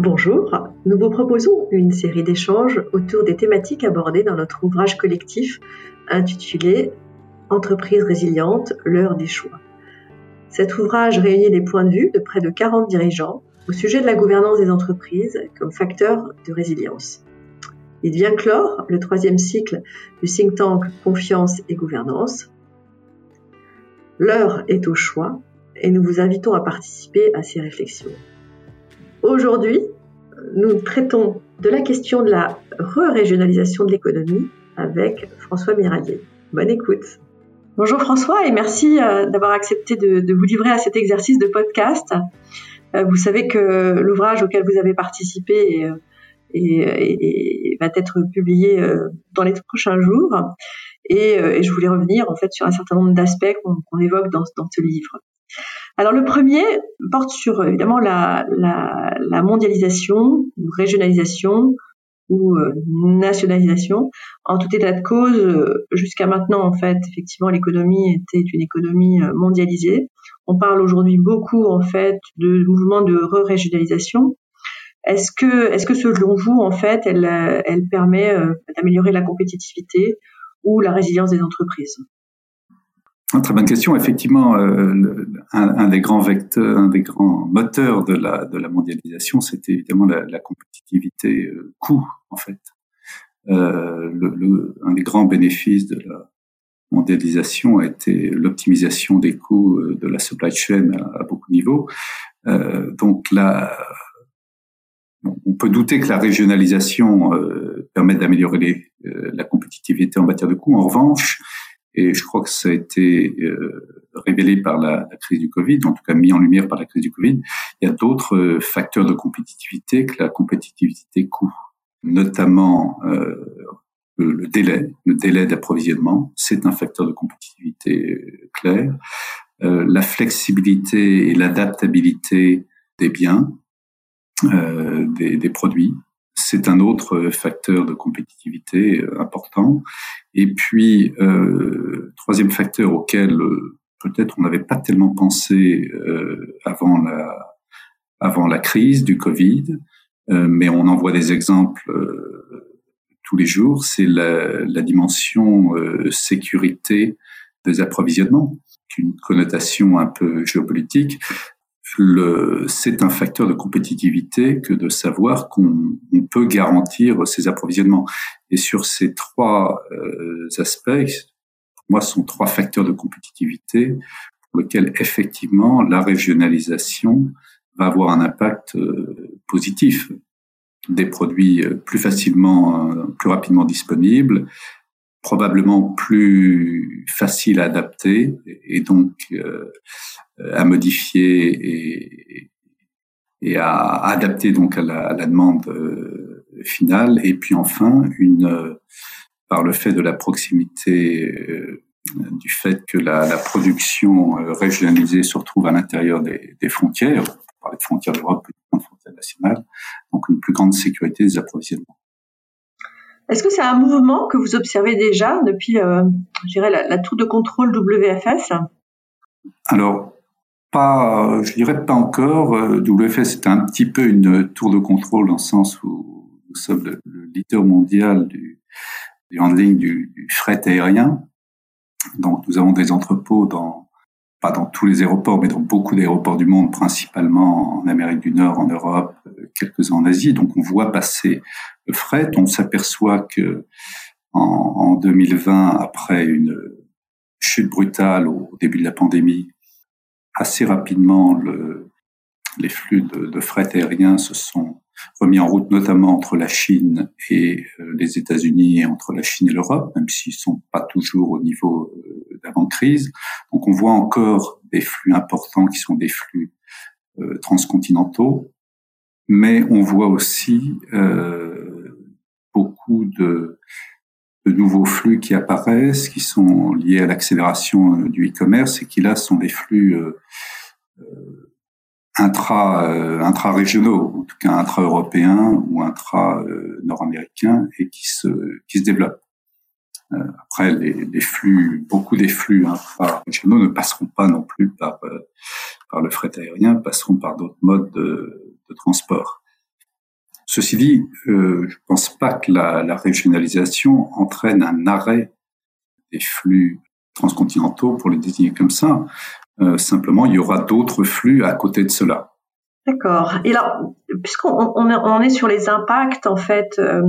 Bonjour, nous vous proposons une série d'échanges autour des thématiques abordées dans notre ouvrage collectif intitulé Entreprise résiliente, l'heure des choix. Cet ouvrage réunit les points de vue de près de 40 dirigeants au sujet de la gouvernance des entreprises comme facteur de résilience. Il vient clore le troisième cycle du think tank Confiance et Gouvernance. L'heure est au choix et nous vous invitons à participer à ces réflexions. Aujourd'hui, nous traitons de la question de la re-régionalisation de l'économie avec François Miralier. Bonne écoute. Bonjour François et merci euh, d'avoir accepté de, vous livrer à cet exercice de podcast. Euh, vous savez que l'ouvrage auquel vous avez participé euh, va être publié dans les prochains jours et, je voulais revenir en fait sur un certain nombre d'aspects qu'on évoque dans, ce livre. Alors le premier porte sur évidemment la, mondialisation, régionalisation, ou euh, nationalisation. En tout état de cause, euh, jusqu'à maintenant, en fait, effectivement, l'économie était une économie euh, mondialisée. On parle aujourd'hui beaucoup, en fait, de mouvement de re-régionalisation. Est-ce que, est-ce que selon vous, en fait, elle permet d'améliorer la compétitivité ou la résilience des entreprises? Très bonne question. Effectivement, euh, un, des grands vecteurs, un des grands moteurs de la, mondialisation, c'était évidemment la, compétitivité euh, coût, en fait. Euh, un des grands bénéfices de la mondialisation a été l'optimisation des coûts de la supply chain à, beaucoup de niveaux. Donc là, on peut douter que la régionalisation permette d'améliorer la compétitivité en matière de coûts. En revanche, et je crois que ça a été euh, révélé par la, crise du Covid, en tout cas mis en lumière par la crise du Covid. Il y a d'autres euh, facteurs de compétitivité que la compétitivité coût, notamment euh, le, délai, le délai d'approvisionnement, c'est un facteur de compétitivité euh, clair. Euh, la flexibilité et l'adaptabilité des biens, des, des, produits, c'est un autre facteur de compétitivité euh, important. Et puis, euh, troisième facteur auquel euh, peut-être on n'avait pas tellement pensé euh, avant la avant la crise du Covid, euh, mais on en voit des exemples tous les jours, c'est la, la, dimension sécurité des approvisionnements, une connotation un peu géopolitique c'est un facteur de compétitivité que de savoir qu'on peut garantir ses approvisionnements. Et sur ces trois euh, aspects, pour moi, sont trois facteurs de compétitivité pour lesquels effectivement la régionalisation va avoir un impact euh, positif. Des produits euh, plus facilement, plus rapidement disponibles, probablement plus faciles à adapter et donc à modifier et, à adapter donc à la, demande euh, finale. Et puis enfin, une, euh, par le fait de la proximité, euh, du fait que la, production régionalisée se retrouve à l'intérieur des, des, frontières, on parle de frontières d'Europe, de frontières nationales, donc une plus grande sécurité des approvisionnements. Est-ce que c'est un mouvement que vous observez déjà depuis, euh, je dirais, la, tour de contrôle WFS Alors, pas, je dirais pas encore. Euh, WFS c'est un petit peu une tour de contrôle dans le sens où nous sommes le, leader mondial du, du handling du, fret aérien. Donc nous avons des entrepôts dans pas dans tous les aéroports, mais dans beaucoup d'aéroports du monde, principalement en Amérique du Nord, en Europe, quelques-uns en Asie. Donc on voit passer le fret. On s'aperçoit que en, en 2020, après une chute brutale au début de la pandémie, assez rapidement, le, les flux de, de, fret aérien se sont remis en route, notamment entre la Chine et euh, les États-Unis et entre la Chine et l'Europe, même s'ils sont pas toujours au niveau euh, d'avant-crise. Donc on voit encore des flux importants qui sont des flux euh, transcontinentaux, mais on voit aussi beaucoup de, de nouveaux flux qui apparaissent, qui sont liés à l'accélération euh, du e-commerce et qui là sont des flux euh, euh intra euh, intra-régionaux, en tout cas intra-européens ou intra-nord-américains et qui se qui se développent. après, les, les, flux, beaucoup des flux intra-régionaux ne passeront pas non plus par par le fret aérien, passeront par d'autres modes de, de transport. Ceci dit, euh, je pense pas que la, la, régionalisation entraîne un arrêt des flux transcontinentaux, pour les désigner comme ça. Euh, simplement, il y aura d'autres flux à côté de cela. D'accord. Et alors, puisqu'on on est sur les impacts en fait euh,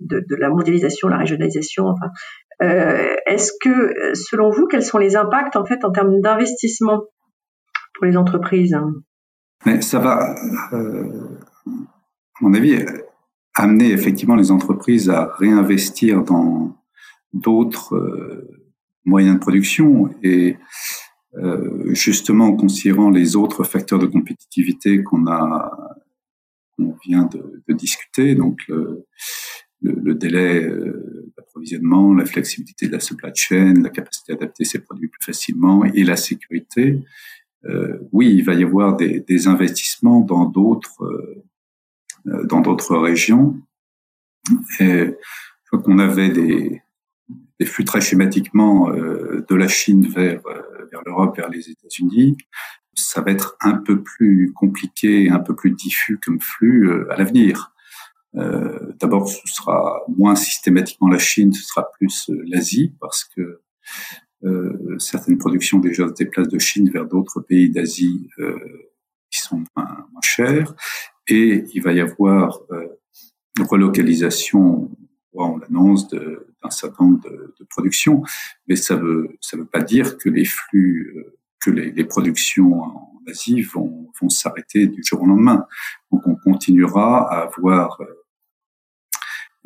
de, de, la mondialisation, la régionalisation, enfin, euh, est-ce que, selon vous, quels sont les impacts en fait en termes d'investissement pour les entreprises Mais ça va, euh, à mon avis, amener effectivement les entreprises à réinvestir dans d'autres moyens de production et justement en considérant les autres facteurs de compétitivité qu'on a qu'on vient de, de, discuter, donc le, le, le délai euh, d'approvisionnement, la flexibilité de la supply chain, la capacité à adapter ses produits plus facilement et la sécurité. Euh, oui, il va y avoir des, des investissements dans d'autres euh, dans d'autres régions. Et je crois qu'on avait des, des flux très schématiquement euh, de la Chine vers vers l'Europe, vers les États-Unis, ça va être un peu plus compliqué, un peu plus diffus comme flux euh, à l'avenir. Euh, D'abord, ce sera moins systématiquement la Chine, ce sera plus euh, l'Asie, parce que certaines productions déjà se déplacent de Chine vers d'autres pays d'Asie qui sont moins, moins, chers, et il va y avoir une relocalisation, on l'annonce, de un certain nombre de, de productions, mais ça veut ça veut pas dire que les flux, euh, que les, productions en Asie vont, vont s'arrêter du jour au lendemain. Donc on continuera à avoir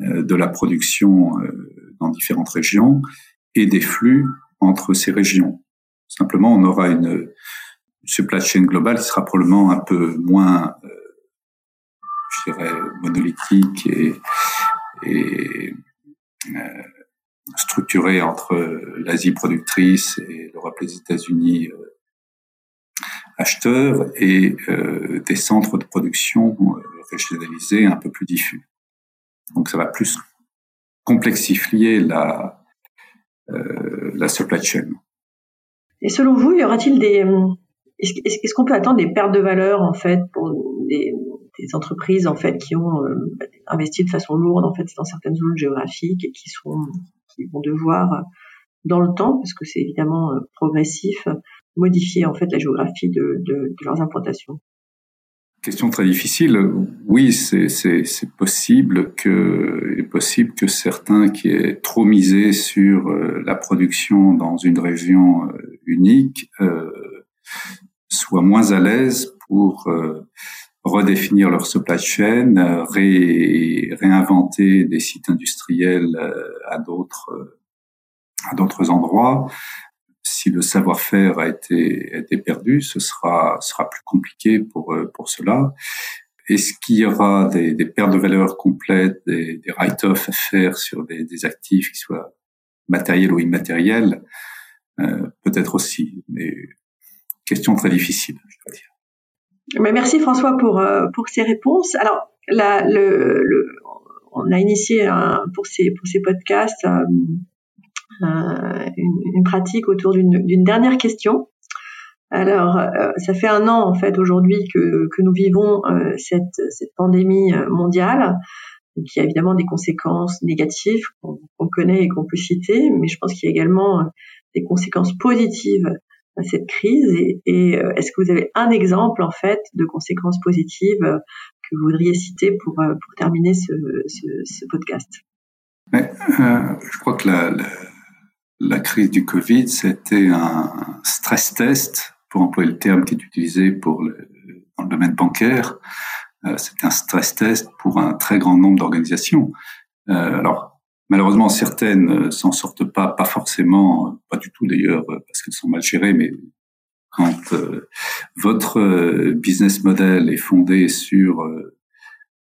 euh, de la production euh, dans différentes régions et des flux entre ces régions. Simplement, on aura une supply chain globale qui sera probablement un peu moins, je dirais, monolithique et, et euh, structuré entre l'Asie productrice et l'Europe les États-Unis euh, acheteurs et euh, des centres de production régionalisés un peu plus diffus. Donc ça va plus complexifier la, la supply chain. Et selon vous, y aura-t-il des est-ce qu'on peut attendre des pertes de valeur en fait pour des, des entreprises en fait qui ont euh, investi de façon lourde en fait dans certaines zones géographiques et qui sont qui vont devoir euh, dans le temps parce que c'est évidemment euh, progressif modifier en fait la géographie de, de, leurs implantations. Question très difficile. Oui, c'est possible que est possible que certains qui aient trop misé sur la production dans une région unique soient moins à l'aise pour redéfinir leur supply chain, euh, ré, réinventer des sites industriels euh, à d'autres à d'autres endroits. Si le savoir-faire a été, a été perdu, ce sera sera plus compliqué pour pour cela. Est-ce qu'il y aura des, des pertes de valeur complètes, des, des write-offs à faire sur des, des, actifs qui soient matériels ou immatériels? Euh, Peut-être aussi, mais question très difficile, je dire. Mais merci François pour euh, pour ces réponses. Alors là, le, le, on a initié un, pour ces pour ces podcasts euh, une, pratique autour d'une dernière question. Alors, euh, ça fait un an en fait aujourd'hui que, que nous vivons euh, cette, cette pandémie mondiale, qui a évidemment des conséquences négatives qu'on connaît et qu'on peut citer, mais je pense qu'il y a également des conséquences positives à cette crise et, euh, est-ce que vous avez un exemple en fait de conséquences positives euh, que vous voudriez citer pour, euh, pour terminer ce, podcast? Je crois que la, crise du Covid, c'était un stress test, pour employer le terme qui est utilisé pour dans le domaine bancaire. C'est un stress test pour un très grand nombre d'organisations. Alors, Malheureusement, certaines euh, s'en sortent pas, pas forcément, pas du tout d'ailleurs, euh, parce qu'elles sont mal gérées, mais quand euh, votre business model est fondé sur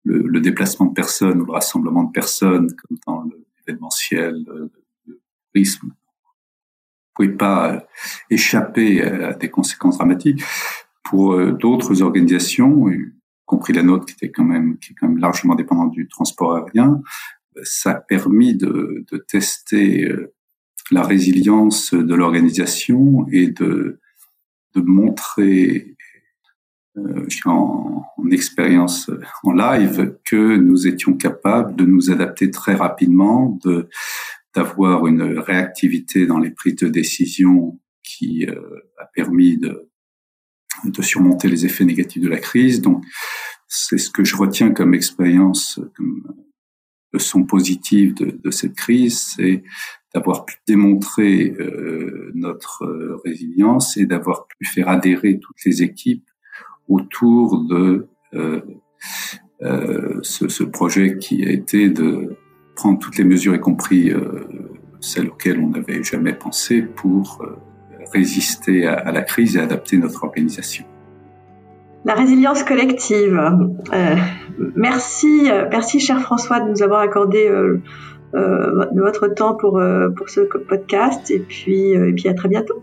le, déplacement de personnes ou le rassemblement de personnes, comme dans l'événementiel, le, le tourisme, vous pouvez pas échapper à des conséquences dramatiques. Pour d'autres organisations, y compris la nôtre qui était quand même qui est quand même largement dépendante du transport aérien, ça a permis de, de tester euh, la résilience de l'organisation et de, de montrer en, en, expérience en live que nous étions capables de nous adapter très rapidement, de d'avoir une réactivité dans les prises de décision qui a permis de de surmonter les effets négatifs de la crise. Donc, c'est ce que je retiens comme expérience, comme leçon positive de, de cette crise, c'est d'avoir pu démontrer euh, notre euh, résilience et d'avoir pu faire adhérer toutes les équipes autour de euh, ce, projet qui a été de prendre toutes les mesures, y compris celles auxquelles on n'avait jamais pensé, pour résister à, la crise et adapter notre organisation. La résilience collective. Euh, merci, euh, merci cher François de nous avoir accordé euh, votre temps pour, pour ce podcast et puis, et puis à très bientôt.